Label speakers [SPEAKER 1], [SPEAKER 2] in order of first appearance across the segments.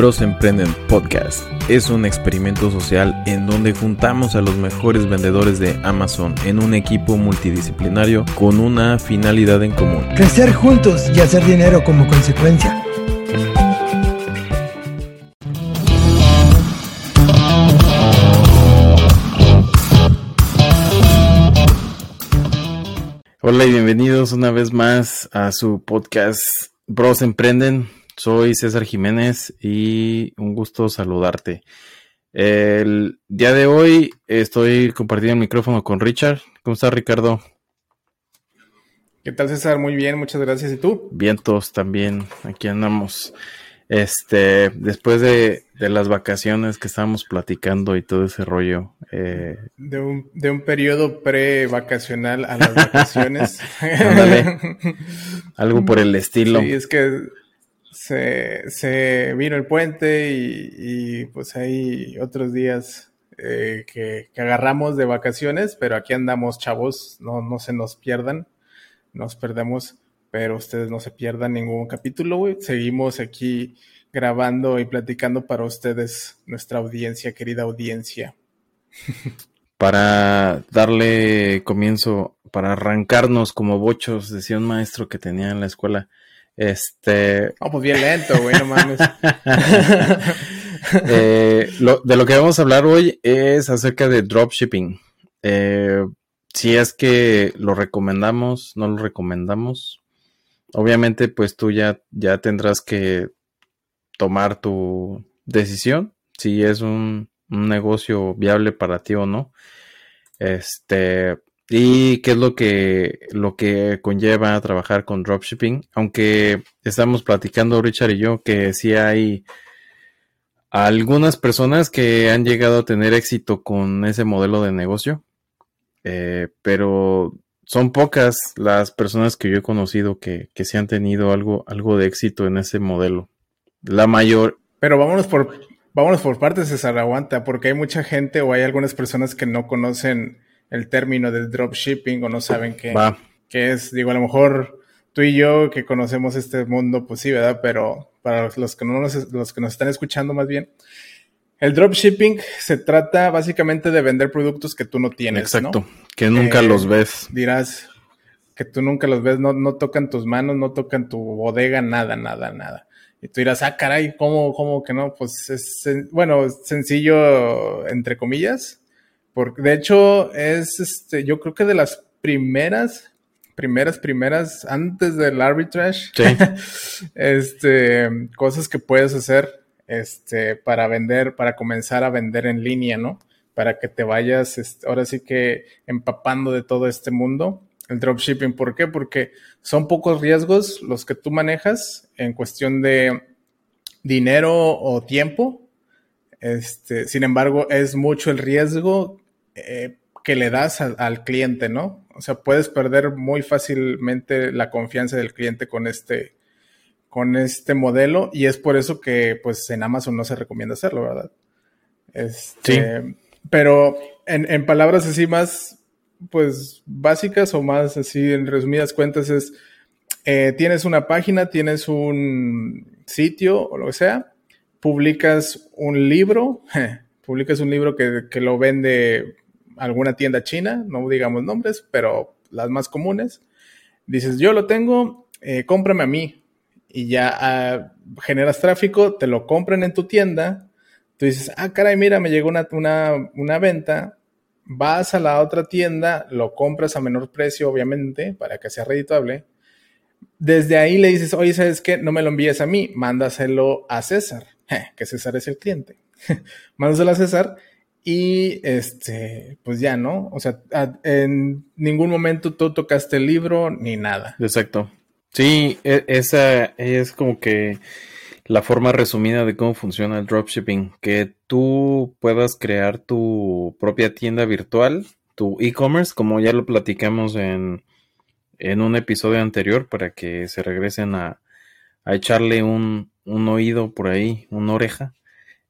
[SPEAKER 1] Bros Emprenden Podcast es un experimento social en donde juntamos a los mejores vendedores de Amazon en un equipo multidisciplinario con una finalidad en común.
[SPEAKER 2] Crecer juntos y hacer dinero como consecuencia.
[SPEAKER 1] Hola y bienvenidos una vez más a su podcast Bros Emprenden. Soy César Jiménez y un gusto saludarte. El día de hoy estoy compartiendo el micrófono con Richard. ¿Cómo estás, Ricardo?
[SPEAKER 3] ¿Qué tal, César? Muy bien, muchas gracias. ¿Y tú?
[SPEAKER 1] Vientos también, aquí andamos. Este, después de, las vacaciones que estábamos platicando y todo ese rollo.
[SPEAKER 3] Eh, de, un, de un periodo pre-vacacional a las vacaciones.
[SPEAKER 1] Algo por el estilo.
[SPEAKER 3] Sí, es que se, se vino el puente y, pues hay otros días eh, que, que, agarramos de vacaciones, pero aquí andamos, chavos, no, no se nos pierdan, nos perdemos pero ustedes no se pierdan ningún capítulo, Seguimos aquí grabando y platicando para ustedes, nuestra audiencia, querida audiencia.
[SPEAKER 1] Para darle comienzo, para arrancarnos como bochos, decía un maestro que tenía en la escuela. Este.
[SPEAKER 3] Oh, pues bien lento, güey, no mames.
[SPEAKER 1] Eh, de lo que vamos a hablar hoy es acerca de dropshipping. Eh, si es que lo recomendamos, no lo recomendamos, obviamente pues tú ya, ya tendrás que tomar tu decisión si es un, negocio viable para ti o no. Este, y qué es lo que, lo que conlleva trabajar con dropshipping. Aunque estamos platicando Richard y yo que sí hay algunas personas que han llegado a tener éxito con ese modelo de negocio. Eh, pero son pocas las personas que yo he conocido que, que se han tenido algo, algo de éxito en ese modelo. La mayor.
[SPEAKER 3] Pero vámonos por, vámonos por partes, César, aguanta, porque hay mucha gente o hay algunas personas que no conocen el término del dropshipping o no saben qué, qué es. Digo, a lo mejor tú y yo que conocemos este mundo, pues sí, ¿verdad? Pero para los que, no nos, los que nos están escuchando más bien, el dropshipping se trata básicamente de vender productos que tú no tienes.
[SPEAKER 1] Exacto, que nunca los ves.
[SPEAKER 3] Dirás que tú nunca los ves, no, no tocan tus manos, no tocan tu bodega, nada, nada, nada. Y tú dirás, ah, caray, ¿cómo, cómo que no? Pues es, bueno, sencillo, entre comillas. Porque de hecho es, este, yo creo que de las primeras, primeras, primeras, antes del arbitrage, este, cosas que puedes hacer este, para vender, para comenzar a vender en línea, ¿no? Para que te vayas, este, ahora sí que empapando de todo este mundo. El dropshipping, ¿por qué? Porque son pocos riesgos los que tú manejas en cuestión de dinero o tiempo. Este, sin embargo, es mucho el riesgo eh, que le das al cliente, ¿no? O sea, puedes perder muy fácilmente la confianza del cliente con este, con este modelo y es por eso que pues en Amazon no se recomienda hacerlo, ¿verdad? Este, sí. Pero en, palabras así más pues básicas o más así en resumidas cuentas es eh, tienes una página, tienes un sitio o lo que sea, publicas un libro, publicas un libro que, lo vende alguna tienda china, no digamos nombres, pero las más comunes. Dices, yo lo tengo, eh, cómprame a mí, y ya ah, generas tráfico, te lo compran en tu tienda, tú dices, ah, caray, mira, me llegó una, una, una venta, vas a la otra tienda, lo compras a menor precio, obviamente, para que sea redituable. Desde ahí le dices, oye, ¿sabes qué? No me lo envíes a mí, mándaselo a César, que César es el cliente. mándaselo a César y este, pues ya, ¿no? O sea, en ningún momento tú tocaste el libro ni nada.
[SPEAKER 1] Exacto. Sí, e, esa es como que la forma resumida de cómo funciona el dropshipping, que tú puedas crear tu propia tienda virtual, tu e-commerce, como ya lo platicamos en, en un episodio anterior, para que se regresen a, a echarle un, un oído por ahí, una oreja.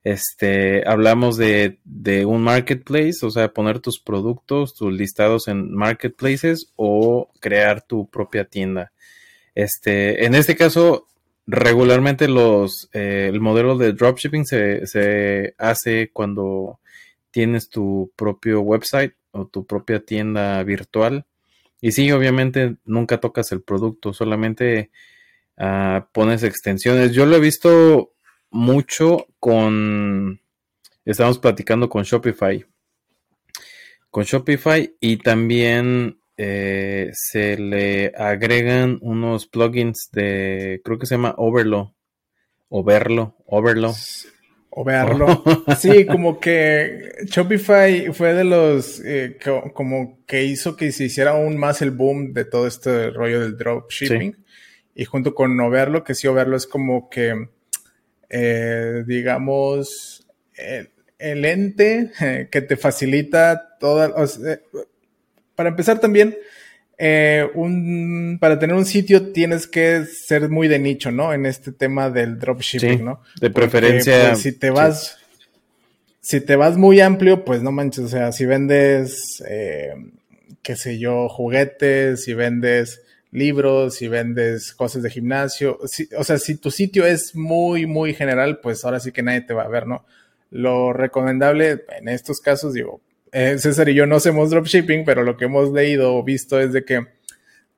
[SPEAKER 1] Este, hablamos de, de, un marketplace, o sea, poner tus productos, tus listados en marketplaces o crear tu propia tienda. Este, en este caso, regularmente los eh, el modelo de dropshipping se, se hace cuando tienes tu propio website o tu propia tienda virtual. Y sí, obviamente nunca tocas el producto, solamente ah, pones extensiones. Yo lo he visto mucho con, estamos platicando con Shopify. Con Shopify y también eh, se le agregan unos plugins de, creo que se llama Overlo, Overlo, Overlo.
[SPEAKER 3] O verlo. Sí, como que Shopify fue de los eh, como que hizo que se hiciera aún más el boom de todo este rollo del dropshipping. Y junto con Overlo, que sí, Overlo es como que, eh, digamos, el, ente que te facilita toda, para empezar también, eh, un, para tener un sitio tienes que ser muy de nicho, ¿no? En este tema del dropshipping, ¿no?
[SPEAKER 1] De preferencia.
[SPEAKER 3] Pues, si te vas, si te vas muy amplio, pues no manches, o sea, si vendes, eh, qué sé yo, juguetes, si vendes libros, si vendes cosas de gimnasio, o sea, si tu sitio es muy, muy general, pues ahora sí que nadie te va a ver, ¿no? Lo recomendable en estos casos, digo, eh, César y yo no hacemos dropshipping, pero lo que hemos leído o visto es de que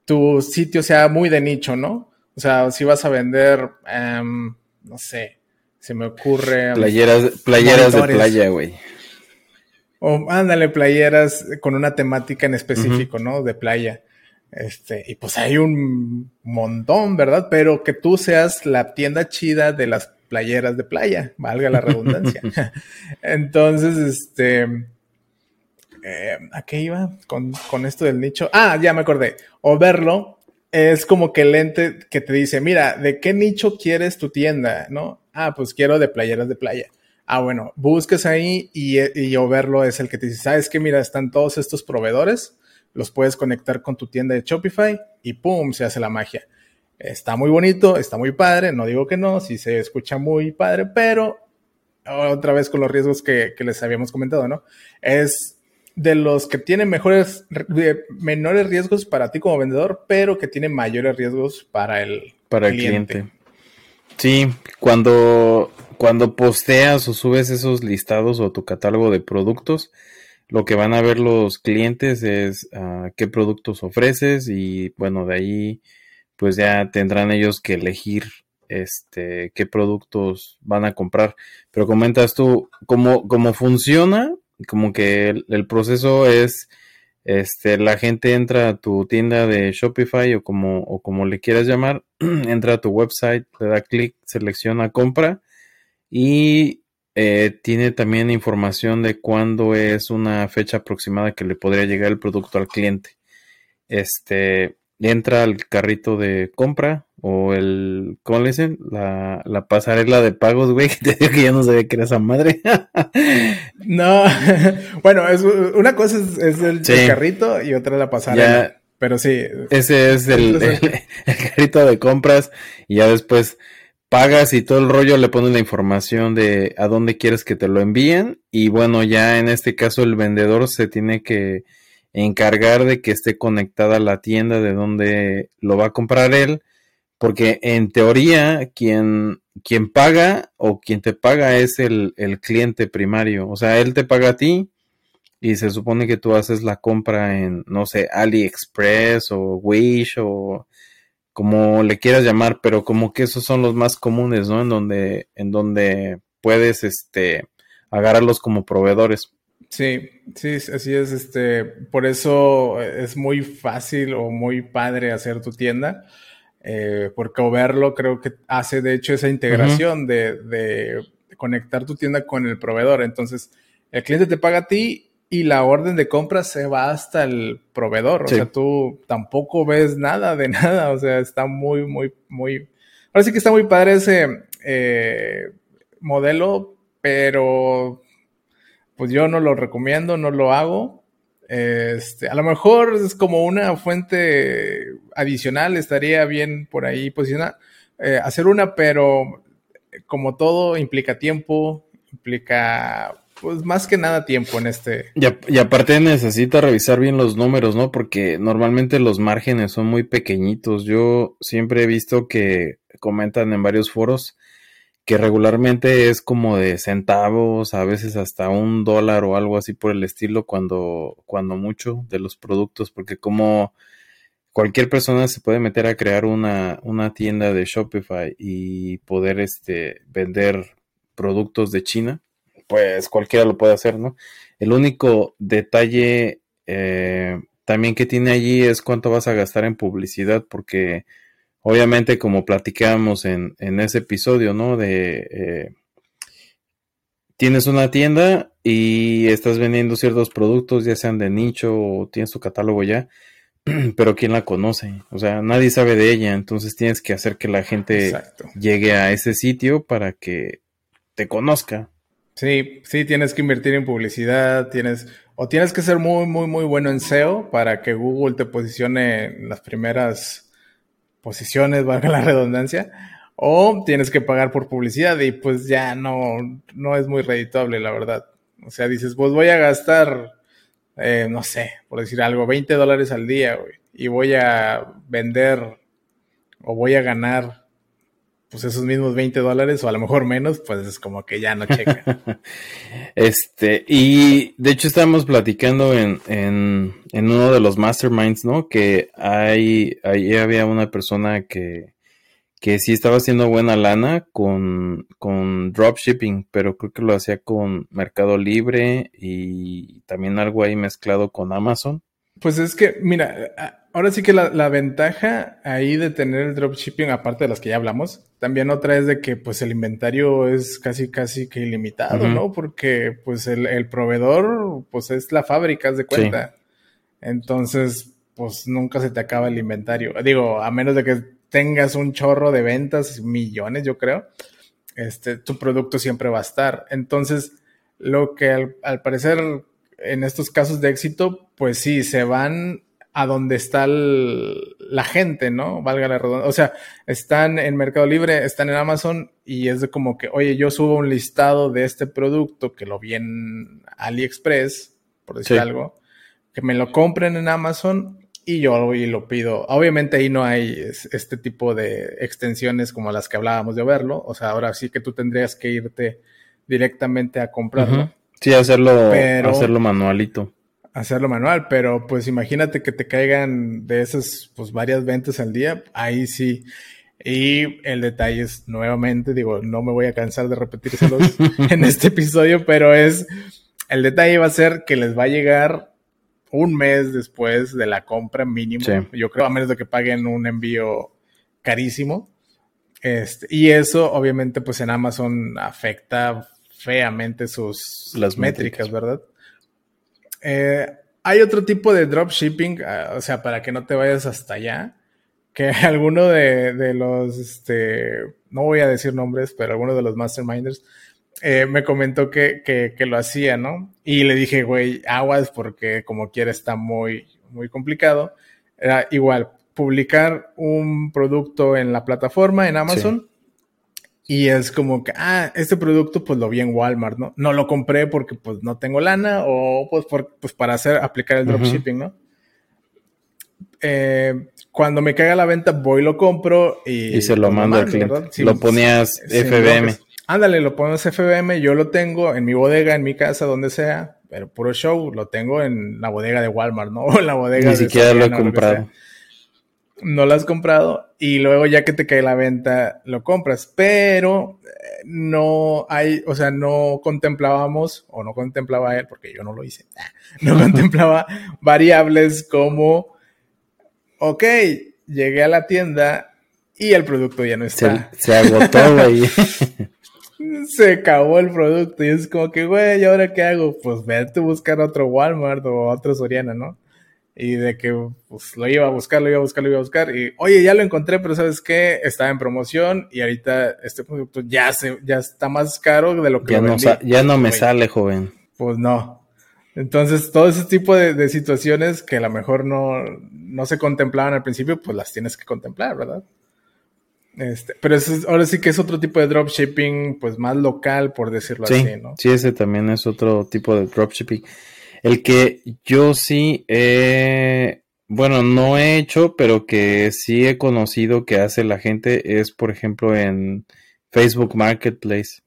[SPEAKER 3] tu sitio sea muy de nicho, ¿no? O sea, si vas a vender, em, no sé, se me ocurre.
[SPEAKER 1] Em, playeras, playeras de playa, güey.
[SPEAKER 3] O ándale, playeras con una temática en específico, ¿no? De playa. Este, y pues hay un montón, ¿verdad? Pero que tú seas la tienda chida de las playeras de playa, valga la redundancia. Entonces, este, eh, ¿a qué iba con, esto del nicho? Ah, ya me acordé. O verlo es como que el ente que te dice, mira, ¿de qué nicho quieres tu tienda? ¿No? Ah, pues quiero de playeras de playa. Ah, bueno, busques ahí y, y verlo es el que te dice, ¿sabes qué? Mira, están todos estos proveedores, los puedes conectar con tu tienda de Shopify y ¡pum! se hace la magia. Está muy bonito, está muy padre, no digo que no, sí se escucha muy padre, pero otra vez con los riesgos que, que les habíamos comentado, ¿no? Es de los que tienen mejores, menores riesgos para ti como vendedor, pero que tienen mayores riesgos para el,
[SPEAKER 1] para el cliente. Sí, cuando, cuando posteas o subes esos listados o tu catálogo de productos, lo que van a ver los clientes es ah, qué productos ofreces y bueno, de ahí pues ya tendrán ellos que elegir este qué productos van a comprar. Pero comentas tú cómo, cómo funciona, como que el, proceso es, este, la gente entra a tu tienda de Shopify o como, o como le quieras llamar, entra a tu website, le da clic, selecciona compra y eh, tiene también información de cuándo es una fecha aproximada que le podría llegar el producto al cliente. Este, entra al carrito de compra o el, ¿cómo le dicen? La, la pasarela de pagos, güey, que te digo que ya no sabía que era esa madre.
[SPEAKER 3] no, bueno, es, una cosa es, el, carrito y otra la pasarela. pero sí.
[SPEAKER 1] Ese es el, carrito de compras y ya después pagas y todo el rollo le pones la información de a dónde quieres que te lo envíen y bueno, ya en este caso el vendedor se tiene que encargar de que esté conectada la tienda de donde lo va a comprar él porque en teoría quien, quien paga o quien te paga es el, cliente primario, o sea, él te paga a ti y se supone que tú haces la compra en, no sé, AliExpress o Wish o como le quieras llamar, pero como que esos son los más comunes, ¿no? En donde, en donde puedes, este, agarrarlos como proveedores.
[SPEAKER 3] Sí, sí, así es, este, por eso es muy fácil o muy padre hacer tu tienda eh, porque verlo creo que hace de hecho esa integración de, conectar tu tienda con el proveedor. Entonces, el cliente te paga a ti y la orden de compra se va hasta el proveedor. O sea, tú tampoco ves nada de nada. O sea, está muy, muy, muy... Ahora sí que está muy padre ese eh, modelo, pero pues yo no lo recomiendo, no lo hago. Este, a lo mejor es como una fuente adicional, estaría bien por ahí posicionar, eh, hacer una, pero como todo implica tiempo, implica pues más que nada tiempo en este.
[SPEAKER 1] Y, aparte necesita revisar bien los números, ¿no? Porque normalmente los márgenes son muy pequeñitos. Yo siempre he visto que comentan en varios foros que regularmente es como de centavos, a veces hasta un dólar o algo así por el estilo cuando, cuando mucho de los productos, porque como cualquier persona se puede meter a crear una, una tienda de Shopify y poder este, vender productos de China, pues cualquiera lo puede hacer, ¿no? El único detalle eh, también que tiene allí es cuánto vas a gastar en publicidad, porque obviamente como platicábamos en, en ese episodio, ¿no? De... Eh, tienes una tienda y estás vendiendo ciertos productos, ya sean de nicho o tienes tu catálogo ya, pero ¿quién la conoce? O sea, nadie sabe de ella, entonces tienes que hacer que la gente llegue a ese sitio para que te conozca.
[SPEAKER 3] Sí, sí, tienes que invertir en publicidad, tienes, o tienes que ser muy, muy, muy bueno en SEO para que Google te posicione en las primeras posiciones, valga la redundancia, o tienes que pagar por publicidad y pues ya no, no es muy redituable, la verdad. O sea, dices, pues voy a gastar eh, no sé, por decir algo, 20 dólares al día, y voy a vender o voy a ganar pues esos mismos 20 dólares o a lo mejor menos, pues es como que ya no checa.
[SPEAKER 1] este, y de hecho estamos platicando en, en, en, uno de los masterminds, ¿no? Que hay, ahí había una persona que, que sí estaba haciendo buena lana con, con dropshipping, pero creo que lo hacía con Mercado Libre y también algo ahí mezclado con Amazon.
[SPEAKER 3] Pues es que, mira, ahora sí que la, ventaja ahí de tener el dropshipping, aparte de las que ya hablamos, también otra es de que pues el inventario es casi casi que ilimitado, ¿no? Porque pues el, proveedor pues es la fábrica, de cuenta. Entonces, pues nunca se te acaba el inventario. Digo, a menos de que tengas un chorro de ventas, millones yo creo, este, tu producto siempre va a estar. Entonces, lo que al, parecer en estos casos de éxito, pues sí, se van a donde está la gente, ¿no? Valga la redundancia. O sea, están en Mercado Libre, están en Amazon y es de como que, oye, yo subo un listado de este producto que lo vi en AliExpress, por decir algo, que me lo compren en Amazon y yo y lo pido. Obviamente ahí no hay este tipo de extensiones como las que hablábamos de verlo. O sea, ahora sí que tú tendrías que irte directamente a comprarlo.
[SPEAKER 1] Sí, hacerlo, hacerlo manualito.
[SPEAKER 3] Hacerlo manual, pero pues imagínate que te caigan de esas pues varias ventas al día, ahí sí. Y el detalle es, nuevamente, digo, no me voy a cansar de repetírselos en este episodio, pero es, el detalle va a ser que les va a llegar un mes después de la compra mínimo. Yo creo, a menos de que paguen un envío carísimo. Este, y eso, obviamente, pues en Amazon afecta feamente sus Las métricas, ¿verdad? Eh, hay otro tipo de dropshipping, ah, o sea, para que no te vayas hasta allá, que alguno de, de los, este, no voy a decir nombres, pero alguno de los masterminders eh, me comentó que, que, lo hacía, ¿no? Y le dije, güey, aguas porque como quiera está muy, muy complicado. Era igual, publicar un producto en la plataforma, en Amazon. Y es como que, ah, este producto pues lo vi en Walmart, ¿no? No lo compré porque pues no tengo lana o pues, por, pues para hacer, aplicar el dropshipping, ¿no? Eh, cuando me caiga la venta voy, lo compro y...
[SPEAKER 1] Y se lo, mando al cliente. lo ponías FBM.
[SPEAKER 3] Ándale, lo ponemos FBM, yo lo tengo en mi bodega, en mi casa, donde sea, pero puro show, lo tengo en la bodega de Walmart, ¿no? O en la bodega
[SPEAKER 1] Ni siquiera lo he comprado.
[SPEAKER 3] No lo has comprado y luego ya que te cae la venta lo compras, pero eh, no hay, o sea, no contemplábamos o no contemplaba él, porque yo no lo hice, no contemplaba variables como, ok, llegué a la tienda y el producto ya no está.
[SPEAKER 1] Se, se agotó, güey.
[SPEAKER 3] se acabó el producto y es como que, güey, ¿y ahora qué hago? Pues vete a buscar otro Walmart o otro Soriana, ¿no? Y de que, pues lo iba a buscar, lo iba a buscar, lo iba a buscar. Y, oye, ya lo encontré, pero ¿sabes qué? Estaba en promoción y ahorita este producto ya, se, ya está más caro de lo que
[SPEAKER 1] ya no Ya no me sale, joven.
[SPEAKER 3] Pues no. Entonces, todo ese tipo de, de situaciones que a lo mejor no, no se contemplaban al principio, pues las tienes que contemplar, ¿verdad? Este, pero ahora sí que es otro tipo de dropshipping, pues más local, por decirlo así, ¿no?
[SPEAKER 1] Sí, ese también es otro tipo de dropshipping. El que yo sí he bueno, no he hecho, pero que sí he conocido que hace la gente es, por ejemplo, en Facebook Marketplace.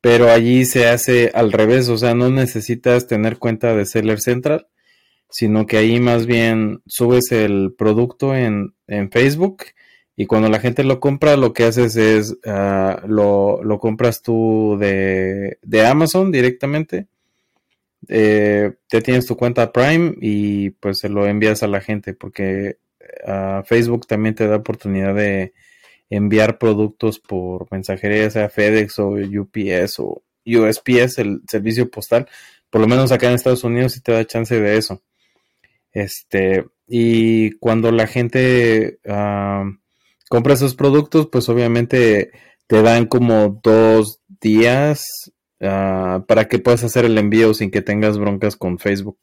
[SPEAKER 1] Pero allí se hace al revés, o sea, no necesitas tener cuenta de Seller Central, sino que ahí más bien subes el producto en, en Facebook y cuando la gente lo compra, lo que haces es uh, lo, lo, compras tú de, de Amazon directamente eh, te tienes tu cuenta Prime y pues se lo envías a la gente porque uh, Facebook también te da oportunidad de enviar productos por mensajería, sea FedEx o UPS o USPS, el servicio postal. Por lo menos acá en Estados Unidos sí te da chance de eso. Este, y cuando la gente uh, compra esos productos, pues obviamente te dan como dos días Ah, para que puedas hacer el envío sin que tengas broncas con Facebook.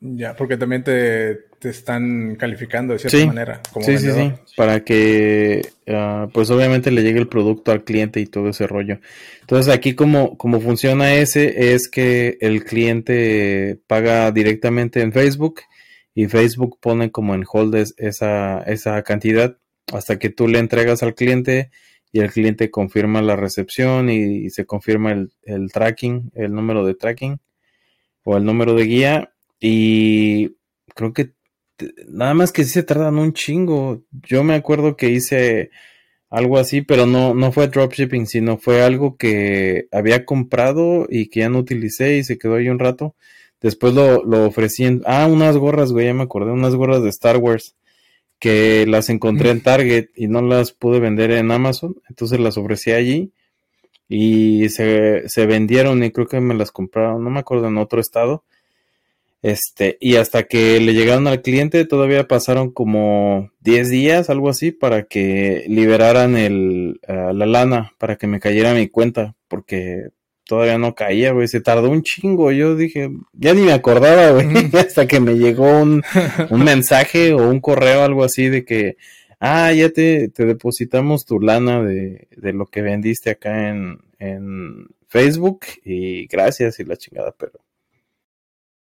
[SPEAKER 3] Ya, porque también te, están calificando de cierta manera.
[SPEAKER 1] Como sí, sí, sí, para que ah, pues obviamente le llegue el producto al cliente y todo ese rollo. Entonces aquí como, como funciona ese es que el cliente paga directamente en Facebook y Facebook pone como en hold esa, esa cantidad hasta que tú le entregas al cliente y el cliente confirma la recepción y, se confirma el, tracking, el número de tracking o el número de guía y creo que nada más que sí se tardan un chingo. Yo me acuerdo que hice algo así, pero no, no fue dropshipping, sino fue algo que había comprado y que ya no utilicé y se quedó ahí un rato. Después lo, lo ofrecí en... Ah, unas gorras, güey, ya me acordé, unas gorras de Star Wars que las encontré en Target y no las pude vender en Amazon, entonces las ofrecí allí y se, se vendieron y creo que me las compraron, no me acuerdo, en otro estado. Este, y hasta que le llegaron al cliente todavía pasaron como 10 días, algo así, para que liberaran el, uh, la lana, para que me cayera mi cuenta, porque todavía no caía, güey, se tardó un chingo, yo dije, ya ni me acordaba, güey, hasta que me llegó un, un mensaje o un correo, algo así de que, ah, ya te, te depositamos tu lana de, de lo que vendiste acá en, en Facebook y gracias y la chingada, pero...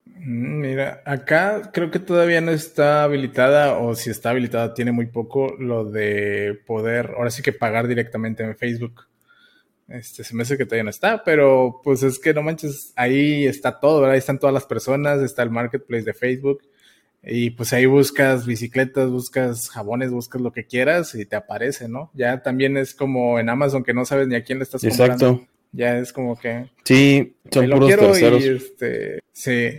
[SPEAKER 3] Mm, mira, acá creo que todavía no está habilitada o si está habilitada tiene muy poco lo de poder, ahora sí que pagar directamente en Facebook. Este, se me hace que todavía no está, pero pues es que no manches, ahí está todo, ¿verdad? Ahí están todas las personas, está el marketplace de Facebook y pues ahí buscas bicicletas, buscas jabones, buscas lo que quieras y te aparece, ¿no? Ya también es como en Amazon que no sabes ni a quién le estás comprando. Exacto. Ya es como que...
[SPEAKER 1] Sí, son puros terceros.
[SPEAKER 3] este, sí.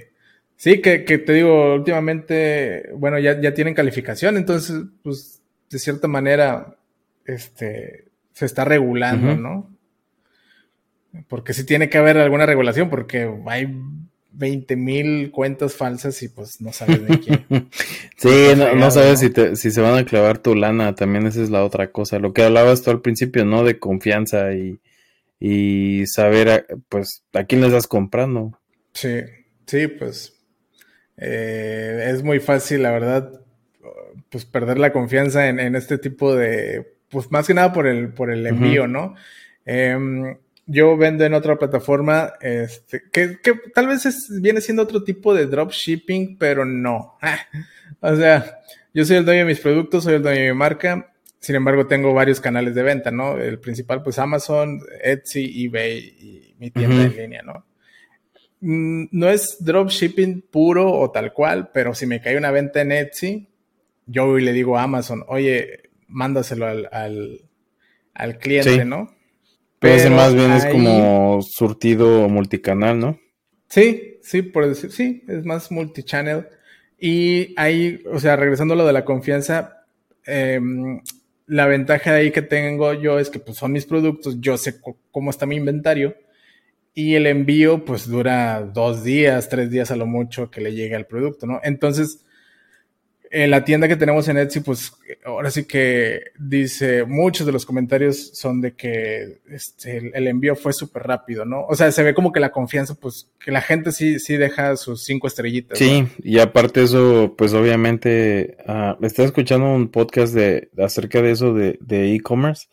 [SPEAKER 3] Sí, que, que, te digo, últimamente, bueno, ya, ya tienen calificación, entonces, pues, de cierta manera, este, se está regulando, ¿no? Porque sí tiene que haber alguna regulación, porque hay 20 mil cuentas falsas y pues no sabes de quién.
[SPEAKER 1] sí, no, sabes Si, si se van a clavar tu lana, también esa es la otra cosa. Lo que hablabas tú al principio, ¿no? De confianza y, y saber, pues, a quién le estás comprando.
[SPEAKER 3] Sí, sí, pues eh, es muy fácil, la verdad, pues perder la confianza en, en, este tipo de, pues más que nada por el, por el envío, ¿no? Eh, yo vendo en otra plataforma, este, que, que tal vez es, viene siendo otro tipo de dropshipping, pero no. o sea, yo soy el dueño de mis productos, soy el dueño de mi marca, sin embargo tengo varios canales de venta, ¿no? El principal pues Amazon, Etsy, eBay y mi tienda en línea, ¿no? Mm, no es dropshipping puro o tal cual, pero si me cae una venta en Etsy, yo le digo a Amazon, oye, mándaselo al, al, al cliente, ¿no?
[SPEAKER 1] Pero más bien es como surtido multicanal, ¿no?
[SPEAKER 3] Sí, sí, por decir, sí, es más multichannel. Y ahí, o sea, regresando a lo de la confianza, em, la ventaja ahí que tengo yo es que pues son mis productos, yo sé cómo está mi inventario y el envío pues dura dos días, tres días a lo mucho que le llegue al producto, ¿no? Entonces, en la tienda que tenemos en Etsy, pues ahora sí que dice, muchos de los comentarios son de que este, el, envío fue súper rápido, ¿no? O sea, se ve como que la confianza, pues que la gente sí, sí deja sus cinco estrellitas.
[SPEAKER 1] Sí, y aparte eso, pues obviamente, uh, estaba escuchando un podcast de, acerca de eso de e-commerce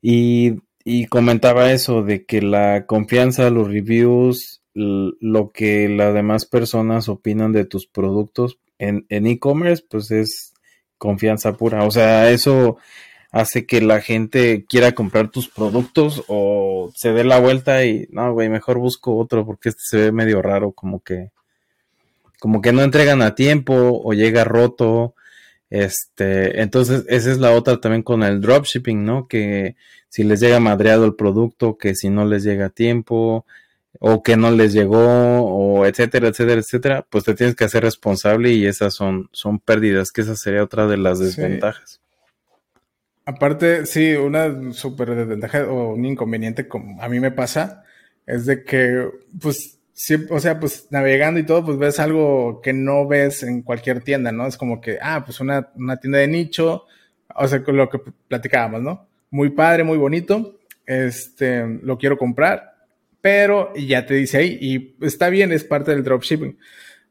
[SPEAKER 1] y, y comentaba eso, de que la confianza, los reviews lo que las demás personas opinan de tus productos en e-commerce, pues es confianza pura. O sea, eso hace que la gente quiera comprar tus productos o se dé la vuelta y no, güey, mejor busco otro porque este se ve medio raro, como que como que no entregan a tiempo o llega roto. Este, entonces esa es la otra también con el dropshipping, ¿no? Que si les llega madreado el producto, que si no les llega a tiempo, o que no les llegó, o etcétera, etcétera, etcétera, pues te tienes que hacer responsable y esas son, son pérdidas, que esa sería otra de las desventajas.
[SPEAKER 3] Aparte, sí, una súper desventaja o un inconveniente como a mí me pasa, es de que, pues, o sea, pues navegando y todo, pues ves algo que no ves en cualquier tienda, ¿no? Es como que, ah, pues una, una tienda de nicho, o sea, con lo que platicábamos, ¿no? Muy padre, muy bonito, este, lo quiero comprar, pero ya te dice ahí, y está bien, es parte del dropshipping.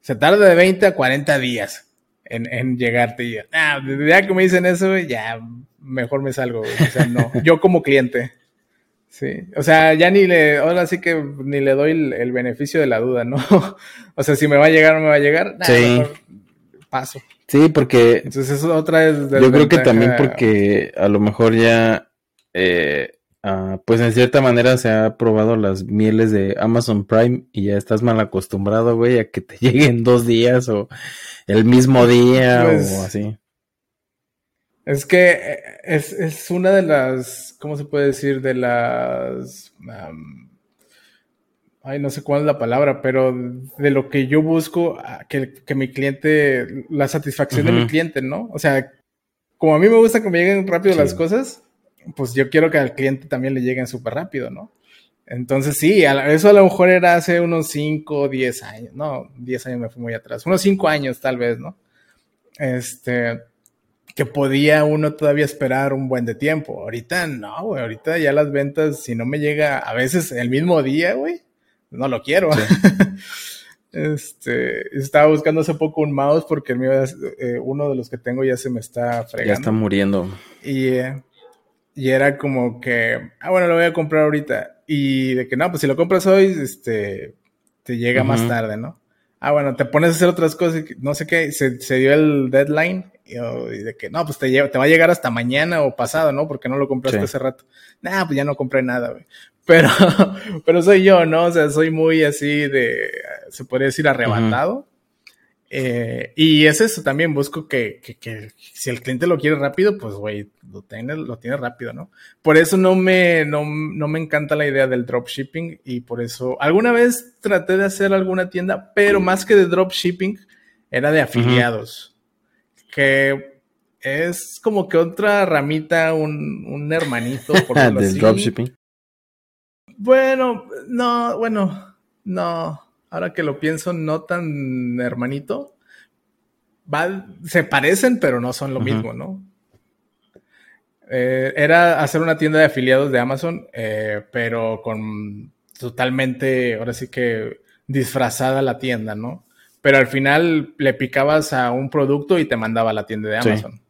[SPEAKER 3] Se tarda de 20 a 40 días en, en llegarte. Y, ah, ya que me dicen eso, ya mejor me salgo. O sea, no, yo como cliente. Sí, o sea, ya ni le, ahora sí que ni le doy el, beneficio de la duda, ¿no? o sea, si me va a llegar o no me va a llegar, sí. paso.
[SPEAKER 1] Sí, porque.
[SPEAKER 3] Entonces, eso otra es.
[SPEAKER 1] Yo creo que también porque a lo mejor ya. Eh, ah, pues en cierta manera se ha probado las mieles de Amazon Prime y ya estás mal acostumbrado, güey, a que te lleguen dos días o el mismo día o pues, así.
[SPEAKER 3] Es que eh, es, es, una de las, ¿cómo se puede decir? De las... ay, no sé cuál es la palabra, pero de lo que yo busco, que, que mi cliente, la satisfacción de mi cliente, ¿no? O sea, como a mí me gusta que me lleguen rápido las cosas, pues yo quiero que al cliente también le lleguen súper rápido, ¿no? Entonces sí, eso a lo mejor era hace unos 5 o 10 años, no, 10 años me fui muy atrás, unos 5 años tal vez, ¿no? Este, que podía uno todavía esperar un buen de tiempo. Ahorita no, güey, ahorita ya las ventas, si no me llega a veces el mismo día, güey, no lo quiero. este, estaba buscando hace poco un mouse porque el mío, eh, uno de los que tengo ya se me está fregando.
[SPEAKER 1] Ya está muriendo.
[SPEAKER 3] Y, eh, y era como que, ah, bueno, lo voy a comprar ahorita. Y de que no, pues si lo compras hoy, este, te llega más tarde, ¿no? Ah, bueno, te pones a hacer otras cosas, no sé qué, se, se dio el deadline y, de que, no, pues te, te va a llegar hasta mañana o pasado, ¿no? Porque no lo compraste hace rato. Nah, pues ya no compré nada, güey. Pero, pero soy yo, ¿no? O sea, soy muy así de, se podría decir arrebatado. Eh, y es eso también, busco que, que, que, si el cliente lo quiere rápido, pues, güey, lo tiene, lo tiene rápido, ¿no? Por eso no me, no, no me encanta la idea del dropshipping y por eso, alguna vez traté de hacer alguna tienda, pero más que de dropshipping, era de afiliados, que es como que otra ramita, un, un hermanito, por ¿Del dropshipping? Bueno, no, bueno, no ahora que lo pienso, no tan hermanito. se parecen, pero no son lo mismo, ¿no? Eh, era hacer una tienda de afiliados de Amazon, eh, pero con totalmente, ahora sí que disfrazada la tienda, ¿no? Pero al final le picabas a un producto y te mandaba a la tienda de Amazon.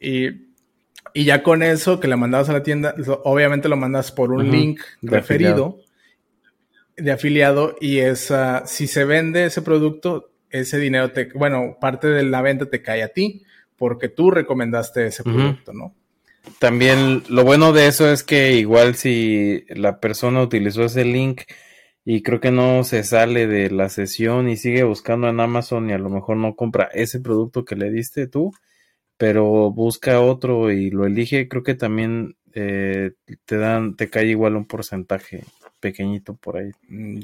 [SPEAKER 3] Y, ya con eso que le mandabas a la tienda, obviamente lo mandas por un link referido de afiliado y esa, si se vende ese producto, ese dinero te, bueno, parte de la venta te cae a ti porque tú recomendaste ese producto, ¿no?
[SPEAKER 1] También lo bueno de eso es que igual si la persona utilizó ese link y creo que no se sale de la sesión y sigue buscando en Amazon y a lo mejor no compra ese producto que le diste tú, pero busca otro y lo elige, creo que también eh, te dan, te cae igual un porcentaje pequeñito por ahí.
[SPEAKER 3] Mm,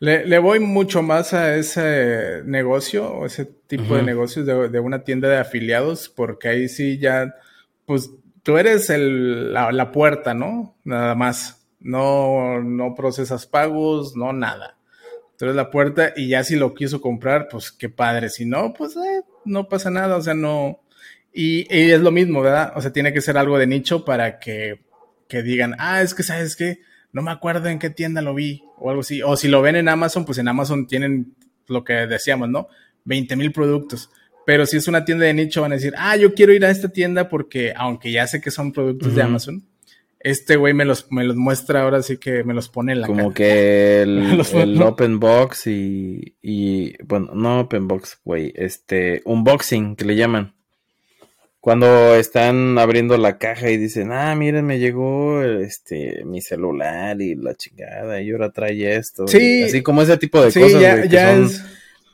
[SPEAKER 3] le, voy mucho más a ese negocio o ese tipo de negocios de, una tienda de afiliados, porque ahí sí ya, pues tú eres el, la, puerta, ¿no? Nada más. No, no procesas pagos, no nada. Tú eres la puerta y ya si lo quiso comprar, pues qué padre. Si no, pues eh, no pasa nada. O sea, no. Y, y, es lo mismo, ¿verdad? O sea, tiene que ser algo de nicho para que, que digan, ah, es que sabes que no me acuerdo en qué tienda lo vi o algo así. O si lo ven en Amazon, pues en Amazon tienen lo que decíamos, ¿no? 20 mil productos. Pero si es una tienda de nicho, van a decir, ah, yo quiero ir a esta tienda porque, aunque ya sé que son productos de Amazon, Este güey me los, me los muestra ahora sí que me los pone en la
[SPEAKER 1] Como que el, el open box y, y, bueno, no open box, güey, este, unboxing que le llaman. Cuando están abriendo la caja y dicen, ah, miren, me llegó este mi celular y la chingada, y ahora trae esto.
[SPEAKER 3] Sí.
[SPEAKER 1] Así como ese tipo de cosas, que son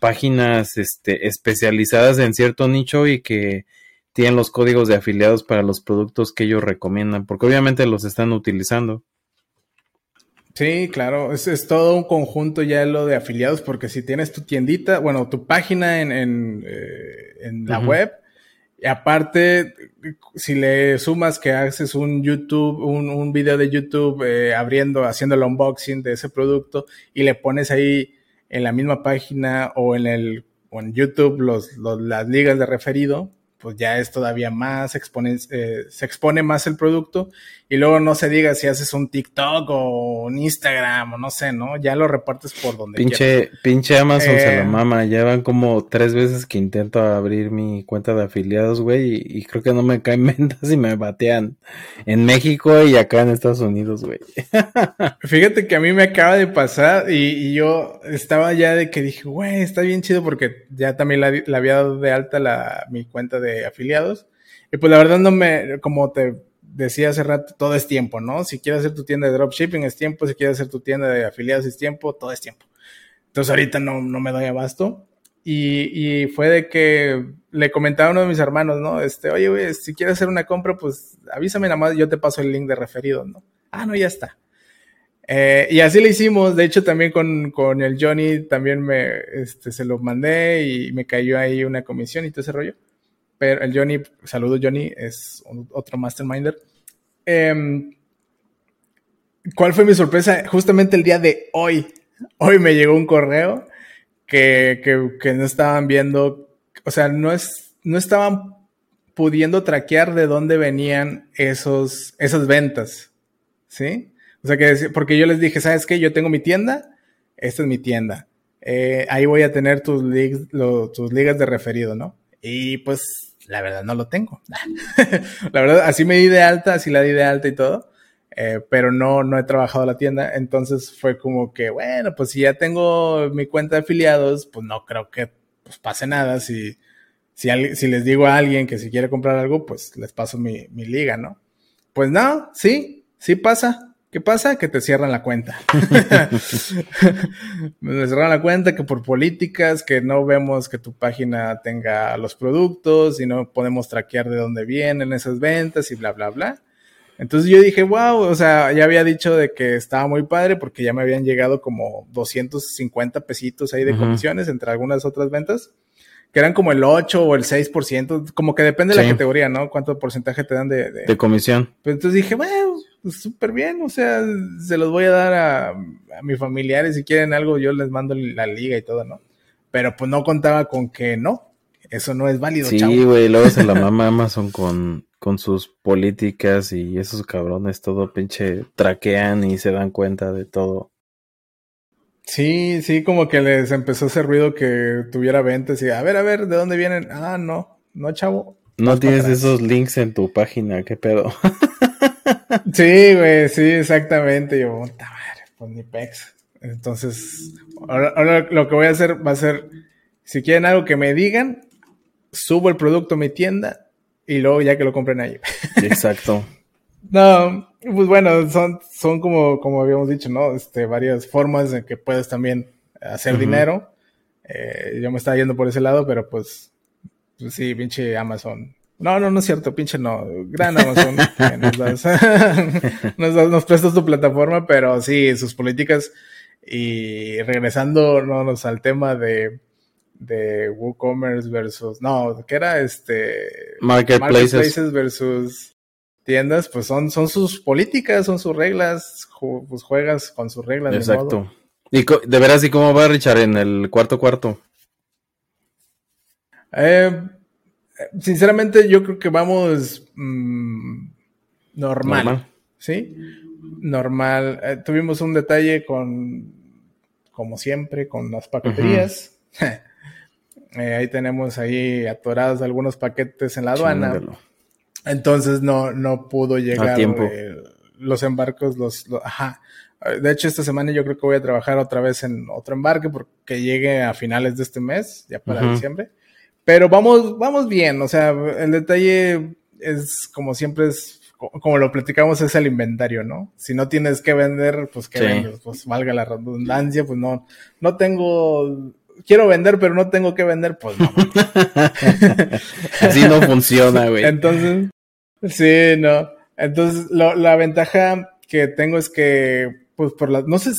[SPEAKER 1] páginas este, especializadas en cierto nicho y que tienen los códigos de afiliados para los productos que ellos recomiendan, porque obviamente los están utilizando.
[SPEAKER 3] Sí, claro, es, es todo un conjunto ya lo de afiliados, porque si tienes tu tiendita, bueno, tu página en, en, eh, en la web, y aparte, si le sumas que haces un YouTube, un, un video de YouTube eh, abriendo, haciendo el unboxing de ese producto y le pones ahí en la misma página o en el o en YouTube los, los, las ligas de referido, pues ya es todavía más, expone, eh, se expone más el producto y luego no se diga si haces un TikTok o un Instagram o no sé, ¿no? Ya lo repartes por donde
[SPEAKER 1] Pinche, pinche Amazon se la eh, mama, ya van como tres veces que intento abrir mi cuenta de afiliados, güey, y, y, creo que no me caen ventas y me batean en México y acá en Estados Unidos, güey.
[SPEAKER 3] Fíjate que a mí me acaba de pasar y, y yo estaba ya de que dije, güey, está bien chido porque ya también la, la había dado de alta la, mi cuenta de afiliados. Y pues la verdad no me, como te decía hace rato, todo es tiempo, ¿no? Si quieres hacer tu tienda de dropshipping es tiempo, si quieres hacer tu tienda de afiliados es tiempo, todo es tiempo. Entonces ahorita no, no me doy abasto. Y, y, fue de que le comentaba a uno de mis hermanos, ¿no? Este, oye, güey, si quieres hacer una compra, pues avísame nada más, yo te paso el link de referido, ¿no? Ah, no, ya está. Eh, y así le hicimos, de hecho también con, con el Johnny también me, este, se lo mandé y me cayó ahí una comisión y todo ese rollo pero el Johnny, saludo Johnny, es otro masterminder. Eh, ¿Cuál fue mi sorpresa? Justamente el día de hoy, hoy me llegó un correo que, que, no estaban viendo, o sea, no, es, no estaban pudiendo traquear de dónde venían esos, esas ventas, ¿sí? O sea, que, porque yo les dije, ¿sabes qué? Yo tengo mi tienda, esta es mi tienda. Eh, ahí voy a tener tus, lo, tus ligas de referido, ¿no? Y pues la verdad no lo tengo. la verdad, así me di de alta, así la di de alta y todo. Eh, pero no, no he trabajado la tienda. Entonces fue como que, bueno, pues si ya tengo mi cuenta de afiliados, pues no creo que pues, pase nada. Si, si, si les digo a alguien que si quiere comprar algo, pues les paso mi, mi liga, ¿no? Pues no, sí, sí pasa. ¿Qué pasa? Que te cierran la cuenta. Me cierran la cuenta que por políticas, que no vemos que tu página tenga los productos y no podemos traquear de dónde vienen esas ventas y bla, bla, bla. Entonces yo dije, wow, o sea, ya había dicho de que estaba muy padre porque ya me habían llegado como 250 pesitos ahí de comisiones entre algunas otras ventas que eran como el 8 o el 6%, como que depende de la categoría, ¿no? Cuánto porcentaje te dan de,
[SPEAKER 1] de, comisión.
[SPEAKER 3] Pues entonces dije, bueno, pues súper bien, o sea, se los voy a dar a, a, mis familiares, si quieren algo, yo les mando la liga y todo, ¿no? Pero pues no contaba con que no, eso no es válido.
[SPEAKER 1] Sí, güey, luego se la mama Amazon con, con sus políticas y esos cabrones todo pinche traquean y se dan cuenta de todo.
[SPEAKER 3] Sí, sí, como que les empezó a hacer ruido que tuviera ventas y a ver, a ver, ¿de dónde vienen? Ah, no, no, chavo.
[SPEAKER 1] No tienes esos links en tu página, qué pedo.
[SPEAKER 3] sí, güey, sí, exactamente. Yo, puta madre, pues ni pex. Entonces, ahora, ahora, lo que voy a hacer va a ser, si quieren algo que me digan, subo el producto a mi tienda y luego ya que lo compren ahí.
[SPEAKER 1] Exacto.
[SPEAKER 3] No, pues bueno, son, son como, como habíamos dicho, ¿no? Este, varias formas en que puedes también hacer uh -huh. dinero. Eh, yo me estaba yendo por ese lado, pero pues, pues sí, pinche Amazon. No, no, no es cierto, pinche no. Gran Amazon. nos, das, nos, das, nos, prestas tu plataforma, pero sí, sus políticas. Y regresando no, al tema de, de WooCommerce versus. No, ¿qué era? Este.
[SPEAKER 1] Marketplaces.
[SPEAKER 3] Marketplaces versus tiendas, pues son, son sus políticas, son sus reglas, ju pues juegas con sus reglas.
[SPEAKER 1] Exacto. De ¿Y de veras, y cómo va Richard en el cuarto cuarto?
[SPEAKER 3] Eh, sinceramente, yo creo que vamos mmm, normal, normal, ¿Sí? Normal. Eh, tuvimos un detalle con, como siempre, con las paqueterías. Uh -huh. eh, ahí tenemos ahí atorados algunos paquetes en la aduana. Entonces no, no pudo llegar
[SPEAKER 1] tiempo.
[SPEAKER 3] El, los embarcos, los, ajá. De hecho, esta semana yo creo que voy a trabajar otra vez en otro embarque porque llegue a finales de este mes, ya para diciembre. Pero vamos, vamos bien, o sea, el detalle es como siempre es como lo platicamos, es el inventario, ¿no? Si no tienes que vender, pues que vendes, pues valga la redundancia, pues no, no tengo, quiero vender, pero no tengo que vender, pues no.
[SPEAKER 1] Así no funciona, güey.
[SPEAKER 3] Entonces, sí, no. Entonces, la ventaja que tengo es que, pues por la, no sé,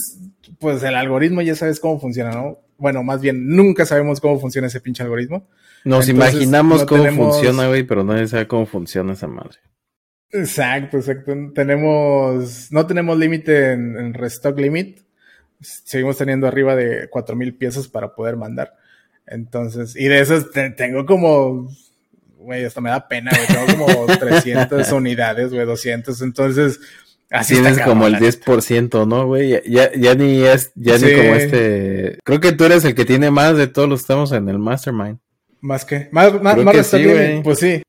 [SPEAKER 3] pues el algoritmo ya sabes cómo funciona, ¿no? Bueno, más bien, nunca sabemos cómo funciona ese pinche algoritmo.
[SPEAKER 1] Nos imaginamos cómo funciona, güey, pero nadie sabe cómo funciona esa madre.
[SPEAKER 3] Exacto, exacto. Tenemos, no tenemos límite en, restock limit. Seguimos teniendo arriba de 4000 piezas para poder mandar. Entonces, y de esas tengo como, güey, hasta me da pena, güey. Tengo como 300 unidades, güey, 200. Entonces,
[SPEAKER 1] así Tienes como el 10%, ¿no, güey? Ya, ya, ni es, ya ni como este. Creo que tú eres el que tiene más de todos los que estamos en el Mastermind.
[SPEAKER 3] ¿Más que Más, más, más Pues sí.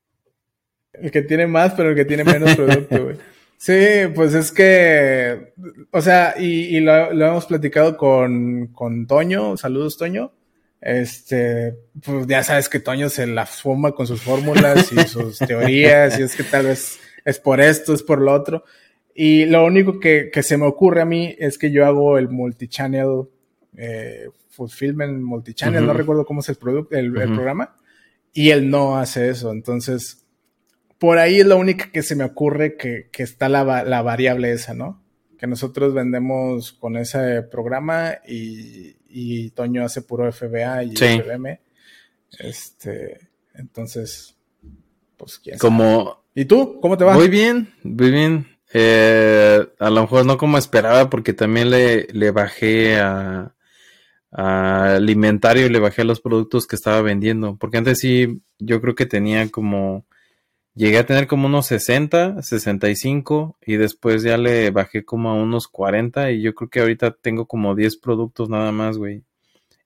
[SPEAKER 3] El que tiene más, pero el que tiene menos producto, güey. Sí, pues es que, o sea, y, lo, hemos platicado con, con Toño, saludos Toño, este, pues ya sabes que Toño se la fuma con sus fórmulas y sus teorías, y es que tal vez es por esto, es por lo otro. Y lo único que, que se me ocurre a mí es que yo hago el multichannel, eh, fulfillment multichannel, no recuerdo cómo es el, producto, el programa, y él no hace eso. Entonces, por ahí es lo único que se me ocurre que, está la, variable esa, ¿no? Que nosotros vendemos con ese programa y, y Toño hace puro FBA y FBM. Este, entonces, pues quién
[SPEAKER 1] Como...
[SPEAKER 3] ¿Y tú? ¿Cómo te va?
[SPEAKER 1] Muy bien, muy bien. Eh, a lo mejor no como esperaba porque también le, le bajé a, a alimentario, le bajé los productos que estaba vendiendo. Porque antes sí, yo creo que tenía como Llegué a tener como unos 60, 65 y después ya le bajé como a unos 40 y yo creo que ahorita tengo como 10 productos nada más, güey.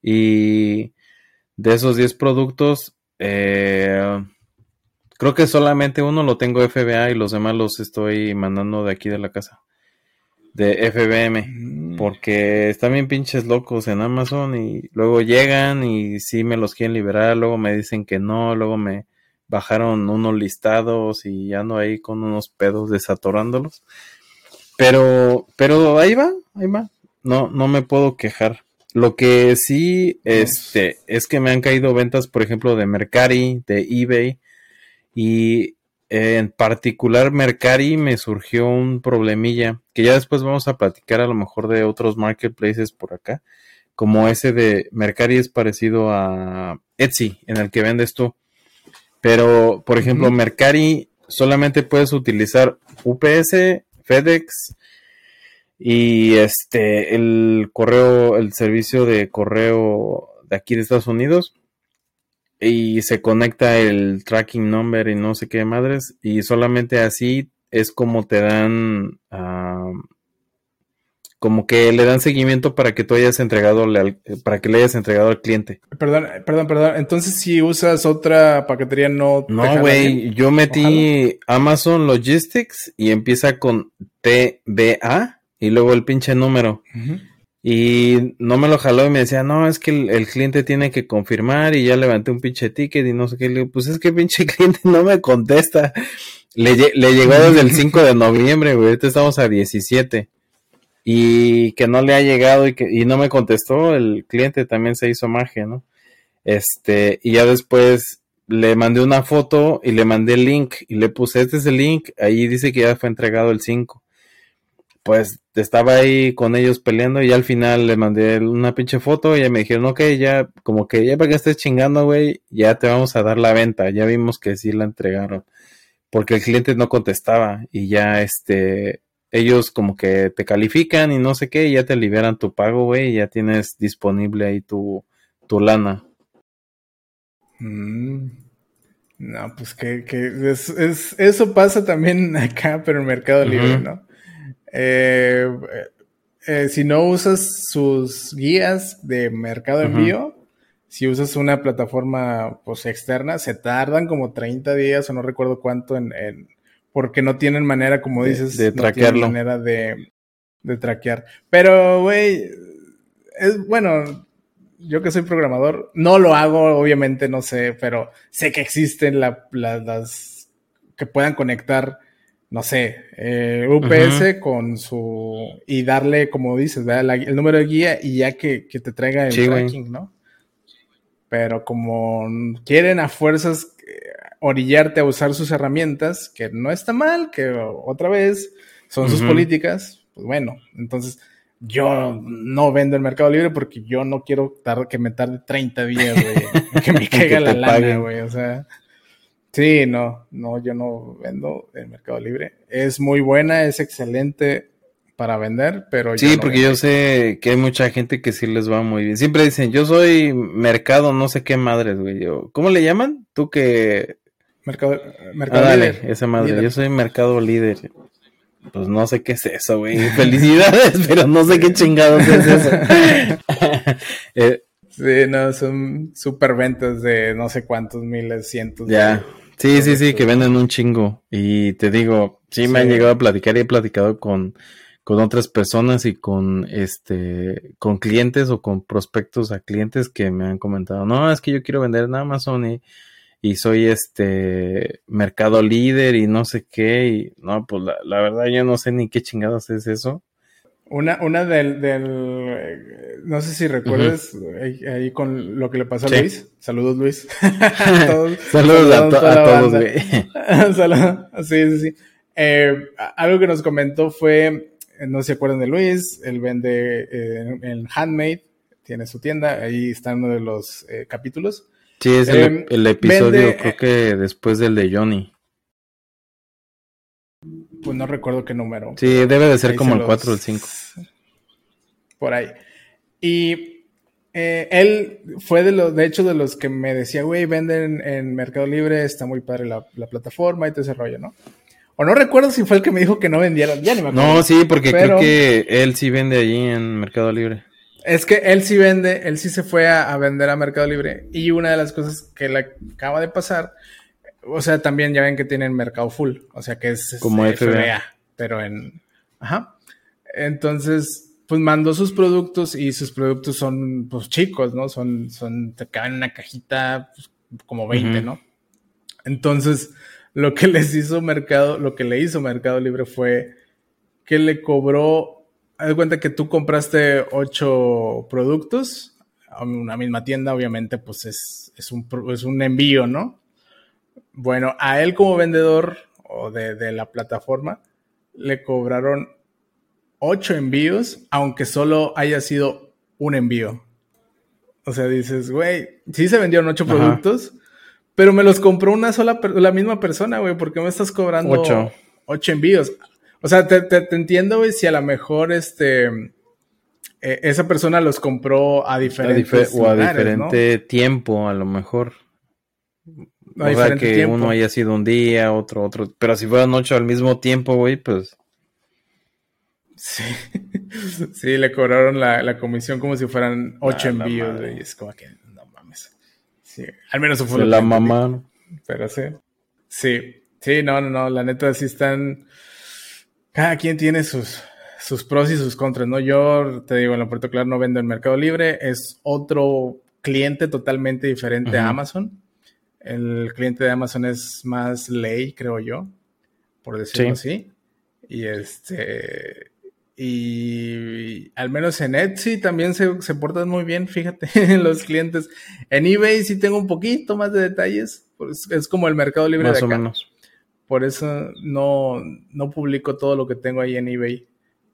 [SPEAKER 1] Y de esos 10 productos, eh, creo que solamente uno lo tengo FBA y los demás los estoy mandando de aquí de la casa. De FBM. Porque están bien pinches locos en Amazon y luego llegan y sí me los quieren liberar, luego me dicen que no, luego me bajaron unos listados y ando ahí con unos pedos desatorándolos. Pero, pero ahí va, ahí va. No, no me puedo quejar. Lo que sí, este, es que me han caído ventas, por ejemplo, de Mercari, de eBay, y en particular Mercari me surgió un problemilla, que ya después vamos a platicar a lo mejor de otros marketplaces por acá, como ese de Mercari es parecido a Etsy, en el que vendes tú. Pero, por ejemplo, Mercari solamente puedes utilizar UPS, FedEx y este el correo, el servicio de correo de aquí de Estados Unidos y se conecta el tracking number y no sé qué madres y solamente así es como te dan ah, como que le dan seguimiento para que tú hayas entregado, para que le hayas entregado al cliente.
[SPEAKER 3] Perdón, perdón, perdón. Entonces, si usas otra paquetería, no.
[SPEAKER 1] No, güey. Yo metí Amazon Logistics y empieza con TBA y luego el pinche número. Y no me lo jaló y me decía, no, es que el, cliente tiene que confirmar y ya levanté un pinche ticket y no sé qué. Le digo, pues es que el pinche cliente no me contesta. Le, le llegó desde el 5 de noviembre, güey. Ahorita estamos a 17 y que no le ha llegado y que y no me contestó, el cliente también se hizo magia, ¿no? Este, y ya después le mandé una foto y le mandé el link y le puse, este es el link, ahí dice que ya fue entregado el 5. Pues estaba ahí con ellos peleando y al final le mandé una pinche foto y ya me dijeron, ok, ya, como que ya para que estés chingando, güey, ya te vamos a dar la venta. Ya vimos que sí la entregaron. Porque el cliente no contestaba y ya, este, ellos como que te califican y no sé qué, y ya te liberan tu pago, güey, y ya tienes disponible ahí tu, tu lana.
[SPEAKER 3] Mm. No, pues que, que es, eso pasa también acá, pero en Mercado Libre, ¿no? Eh, eh, si no usas sus guías de mercado envío, si usas una plataforma pues externa, se tardan como 30 días o no recuerdo cuánto en porque no tienen manera, como dices,
[SPEAKER 1] de,
[SPEAKER 3] no tienen manera de, de traquear. Pero, güey, es bueno, yo que soy programador, no lo hago, obviamente, no sé, pero sé que existen las que puedan conectar, no sé, eh, UPS con su. y darle, como dices, el número de guía y ya que, te traiga el tracking, ¿no? Pero como quieren a fuerzas orillarte a usar sus herramientas, que no está mal, que otra vez son sus políticas, pues bueno, entonces yo no vendo el Mercado Libre porque yo no quiero que me tarde 30 días, güey, que me caiga la lana, güey, o sea, sí, no, no, yo no vendo el Mercado Libre. Es muy buena, es excelente para vender, pero
[SPEAKER 1] sí, porque yo sé que hay mucha gente que sí les va muy bien. Siempre dicen, yo soy mercado, no sé qué madres, güey. Yo, ¿Cómo le llaman? Tú que
[SPEAKER 3] Mercado, mercado
[SPEAKER 1] ah, líder. esa madre. Yo soy mercado líder. Pues no sé qué es eso, güey. Felicidades, pero no sé qué chingados es eso.
[SPEAKER 3] Eh, sí, no, son super ventas de no sé cuántos miles, cientos.
[SPEAKER 1] Ya. Sí, sí, sí, que venden un chingo. Y te digo, sí, me han llegado a platicar y he platicado con, con otras personas y con este con clientes o con prospectos a clientes que me han comentado, no, es que yo quiero vender en Amazon y y soy este mercado líder y no sé qué. Y no, pues la, verdad yo no sé ni qué chingados es eso.
[SPEAKER 3] Una, una del, del no sé si recuerdas ahí, con lo que le pasó a Luis. Saludos Luis.
[SPEAKER 1] saludos, a, todos, güey.
[SPEAKER 3] saludos. Sí, sí, sí. Eh, algo que nos comentó fue, no se acuerdan de Luis, él vende eh, en Handmade, tiene su tienda, ahí está uno de los eh, capítulos.
[SPEAKER 1] Sí, es el, em, episodio, creo que después del de Johnny.
[SPEAKER 3] Pues no recuerdo qué número.
[SPEAKER 1] Sí, debe de ser como el 4 o el 5.
[SPEAKER 3] Por ahí. Y eh, él fue de los, de hecho, de los que me decía, güey, venden en Mercado Libre, está muy padre la, plataforma y todo ese rollo, ¿no? O no recuerdo si fue el que me dijo que no vendieron, ya ni me acuerdo.
[SPEAKER 1] No, sí, porque creo que él sí vende allí en Mercado Libre.
[SPEAKER 3] Es que él sí vende, él sí se fue a, vender a Mercado Libre. Y una de las cosas que le acaba de pasar, o sea, también ya ven que tienen Mercado Full, o sea que es
[SPEAKER 1] como FBA,
[SPEAKER 3] pero en. Ajá. Entonces, pues mandó sus productos y sus productos son, pues chicos, ¿no? Son, son, te caben en una cajita pues, como 20, ¿no? Entonces, lo que les hizo Mercado, lo que le hizo Mercado Libre fue que le cobró haz cuenta que tú compraste ocho productos a una misma tienda, obviamente, pues es, un, es un envío, ¿no? Bueno, a él como vendedor o de, la plataforma le cobraron ocho envíos, aunque solo haya sido un envío. O sea, dices, güey, sí se vendieron ocho productos, pero me los compró una sola, la misma persona, güey, ¿por qué me estás cobrando ocho, ocho envíos? O sea, te, te, entiendo, güey, si a lo mejor este eh, esa persona los compró a diferentes
[SPEAKER 1] o a diferente tiempo, a lo mejor. A o sea, que uno haya sido un día, otro, otro. Pero si fueran ocho al mismo tiempo, güey, pues.
[SPEAKER 3] Sí. sí, le cobraron la, comisión como si fueran ocho envíos, güey. Es como que, no mames. Sí, al menos eso fue
[SPEAKER 1] La mamá, ¿no?
[SPEAKER 3] Pero sí. Sí, sí, no, no, no. La neta sí están cada quien tiene sus, sus pros y sus contras, ¿no? Yo te digo, en lo Puerto Claro no vendo en Mercado Libre, es otro cliente totalmente diferente a Amazon. El cliente de Amazon es más ley, creo yo, por decirlo así. Y este. Y al menos en Etsy también se, se portan muy bien, fíjate, los clientes. En eBay sí tengo un poquito más de detalles. Es como el Mercado Libre de acá. O menos. Por eso no, no publico todo lo que tengo ahí en eBay.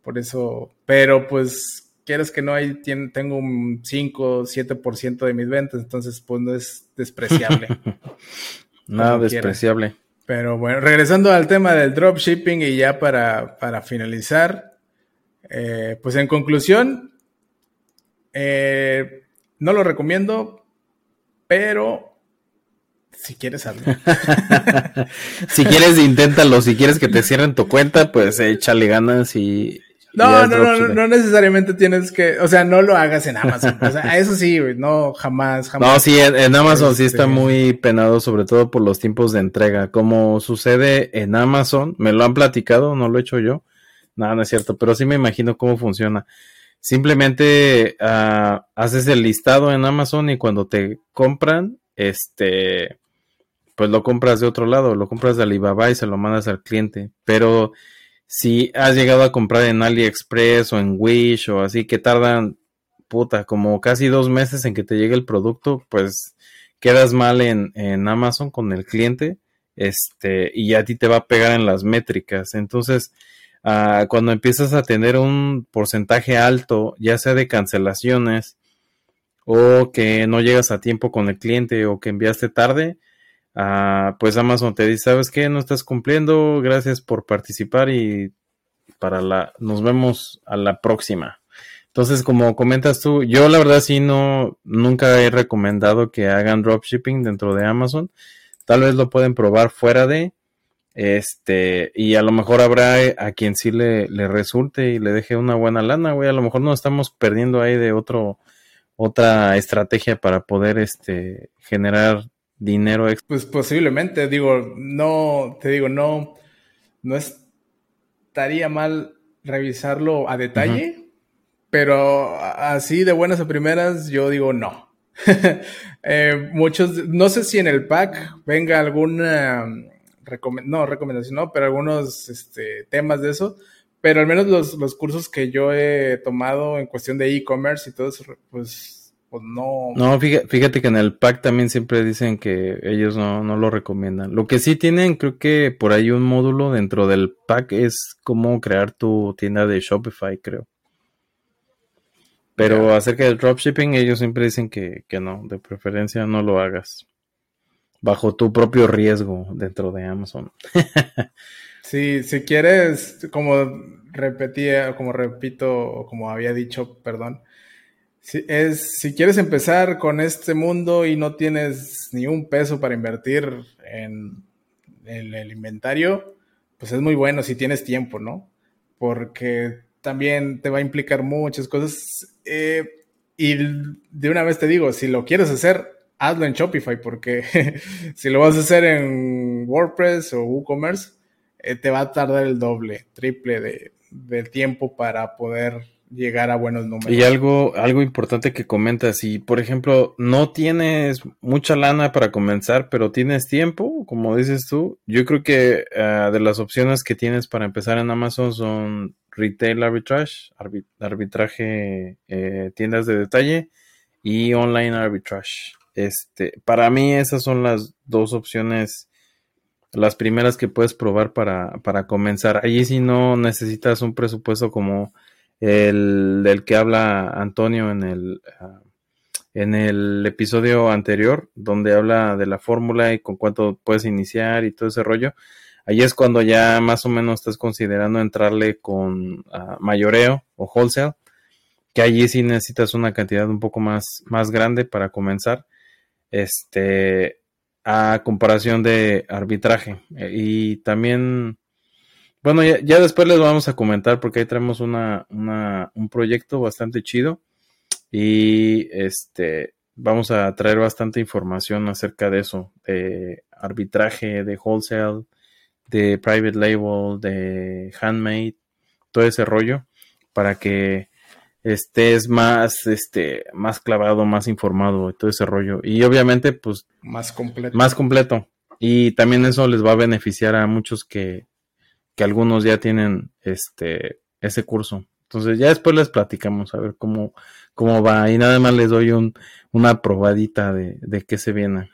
[SPEAKER 3] Por eso, pero pues quieres que no hay, tengo un 5 7% de mis ventas, entonces pues no es despreciable.
[SPEAKER 1] Nada despreciable.
[SPEAKER 3] Pero bueno, regresando al tema del dropshipping y ya para, para finalizar, eh, pues en conclusión, eh, no lo recomiendo, pero si quieres algo.
[SPEAKER 1] si quieres, inténtalo. Si quieres que te cierren tu cuenta, pues échale ganas y,
[SPEAKER 3] No, no, no, no, necesariamente tienes que, o sea, no lo hagas en Amazon. O sea, eso sí, güey, no, jamás, jamás.
[SPEAKER 1] No, sí, en, Amazon sí está este, muy penado, sobre todo por los tiempos de entrega. Como sucede en Amazon, me lo han platicado, no lo he hecho yo. Nada, no es cierto, pero sí me imagino cómo funciona. Simplemente uh, haces el listado en Amazon y cuando te compran, este, pues lo compras de otro lado, lo compras de Alibaba y se lo mandas al cliente. Pero si has llegado a comprar en AliExpress o en Wish o así que tardan, puta, como casi dos meses en que te llegue el producto, pues quedas mal en, Amazon con el cliente, este, y a ti te va a pegar en las métricas. Entonces, uh, cuando empiezas a tener un porcentaje alto, ya sea de cancelaciones, o que no llegas a tiempo con el cliente o que enviaste tarde, ah, pues Amazon te dice, ¿sabes qué? No estás cumpliendo, gracias por participar y para la, nos vemos a la próxima. Entonces, como comentas tú, yo la verdad sí no, nunca he recomendado que hagan dropshipping dentro de Amazon. Tal vez lo pueden probar fuera de, este, y a lo mejor habrá a quien sí le, le resulte y le deje una buena lana, güey. A lo mejor no estamos perdiendo ahí de otro, otra estrategia para poder este generar dinero
[SPEAKER 3] Pues posiblemente, digo, no, te digo, no, no estaría mal revisarlo a detalle, pero así de buenas a primeras yo digo no. Eh, muchos, no sé si en el pack venga alguna, no recomendación, no, pero algunos este, temas de eso, pero al menos los, los cursos que yo he tomado en cuestión de e-commerce y todo eso, pues, pues no.
[SPEAKER 1] No, fíjate, que en el pack también siempre dicen que ellos no, no lo recomiendan. Lo que sí tienen, creo que por ahí un módulo dentro del pack es cómo crear tu tienda de Shopify, creo. Pero acerca del dropshipping, ellos siempre dicen que, que no, de preferencia no lo hagas. Bajo tu propio riesgo dentro de Amazon.
[SPEAKER 3] Sí, si quieres, como repetía, como repito, como había dicho, perdón, si, es, si quieres empezar con este mundo y no tienes ni un peso para invertir en, el inventario, pues es muy bueno si tienes tiempo, ¿no? Porque también te va a implicar muchas cosas. Eh, y de una vez te digo, si lo quieres hacer, hazlo en Shopify, porque si lo vas a hacer en WordPress o WooCommerce, eh, te va a tardar el doble, triple de, tiempo para poder llegar a buenos números.
[SPEAKER 1] Y algo, algo importante que comentas, si por ejemplo no tienes mucha lana para comenzar, pero tienes tiempo, como dices tú, yo creo que ah, de las opciones que tienes para empezar en Amazon son retail arbitrage, arbitraje, eh, tiendas de detalle y online arbitrage. Este, para mí esas son las dos opciones las primeras que puedes probar para, para comenzar. Allí si no necesitas un presupuesto como el del que habla Antonio en el, ah, en el episodio anterior, donde habla de la fórmula y con cuánto puedes iniciar y todo ese rollo. Allí es cuando ya más o menos estás considerando entrarle con ah, mayoreo o wholesale, que allí sí necesitas una cantidad un poco más, más grande para comenzar. Este, a comparación de arbitraje. Eh, y también, bueno, ya, después les vamos a comentar porque ahí tenemos una, un proyecto bastante chido y este vamos a traer bastante información acerca de eso, de arbitraje, de wholesale, de private label, de handmade, todo ese rollo para que estés más, este, más clavado, más informado y todo ese rollo. Y obviamente, pues.
[SPEAKER 3] Más completo.
[SPEAKER 1] Más completo. Y también eso les va a beneficiar a muchos que, que algunos ya tienen este, ese curso. Entonces ya después les platicamos a ver cómo, cómo va. Y nada más les doy un, una probadita de, de qué se viene.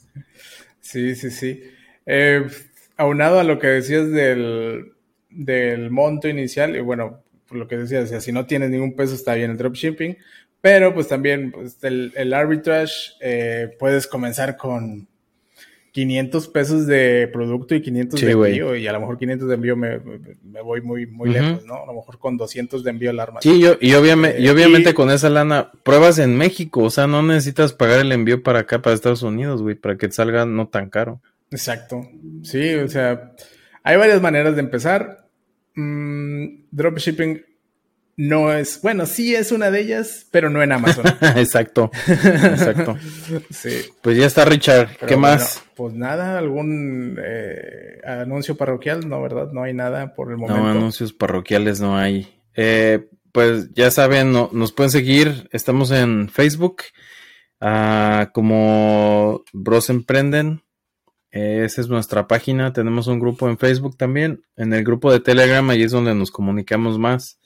[SPEAKER 3] sí, sí, sí. Eh, aunado a lo que decías del, del monto inicial, y bueno, lo que decía, si no tienes ningún peso está bien el dropshipping, pero pues también pues, el, arbitrage eh, puedes comenzar con 500 pesos de producto y 500 de envío, y a lo mejor 500 de envío me, voy muy, muy lejos, ¿no? A lo mejor con 200 de envío al arma.
[SPEAKER 1] Sí, yo, y, obviamente, y obviamente con esa lana, pruebas en México, o sea, no necesitas pagar el envío para acá, para Estados Unidos, güey, para que te salga no tan caro.
[SPEAKER 3] Exacto, sí, o sea, hay varias maneras de empezar mm, dropshipping no es, bueno, sí es una de ellas, pero no en Amazon.
[SPEAKER 1] exacto, exacto. sí. Pues ya está, Richard. ¿Qué más?
[SPEAKER 3] Pues nada, algún eh, anuncio parroquial, no, ¿verdad? No hay nada por el momento.
[SPEAKER 1] No, anuncios parroquiales no hay. Eh, pues ya saben, nos pueden seguir. Estamos en Facebook ah, como Bros Emprenden. esa es nuestra página. Tenemos un grupo en Facebook también. En el grupo de Telegram, ahí es donde nos comunicamos más.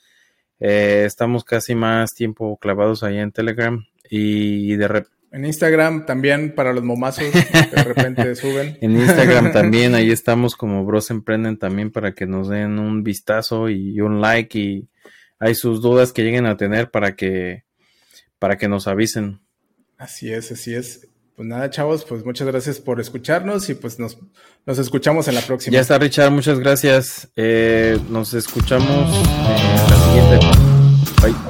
[SPEAKER 1] Eh, estamos casi más tiempo clavados ahí en Telegram y de repente
[SPEAKER 3] en Instagram también para los momazos de repente suben.
[SPEAKER 1] En Instagram también, ahí estamos como Bros Emprenden también para que nos den un vistazo y un like y hay sus dudas que lleguen a tener para que para que nos avisen.
[SPEAKER 3] Así es, así es. Pues nada, chavos, pues muchas gracias por escucharnos y pues nos, nos escuchamos en la próxima.
[SPEAKER 1] Ya está, Richard, muchas gracias. Eh, nos escuchamos en はい。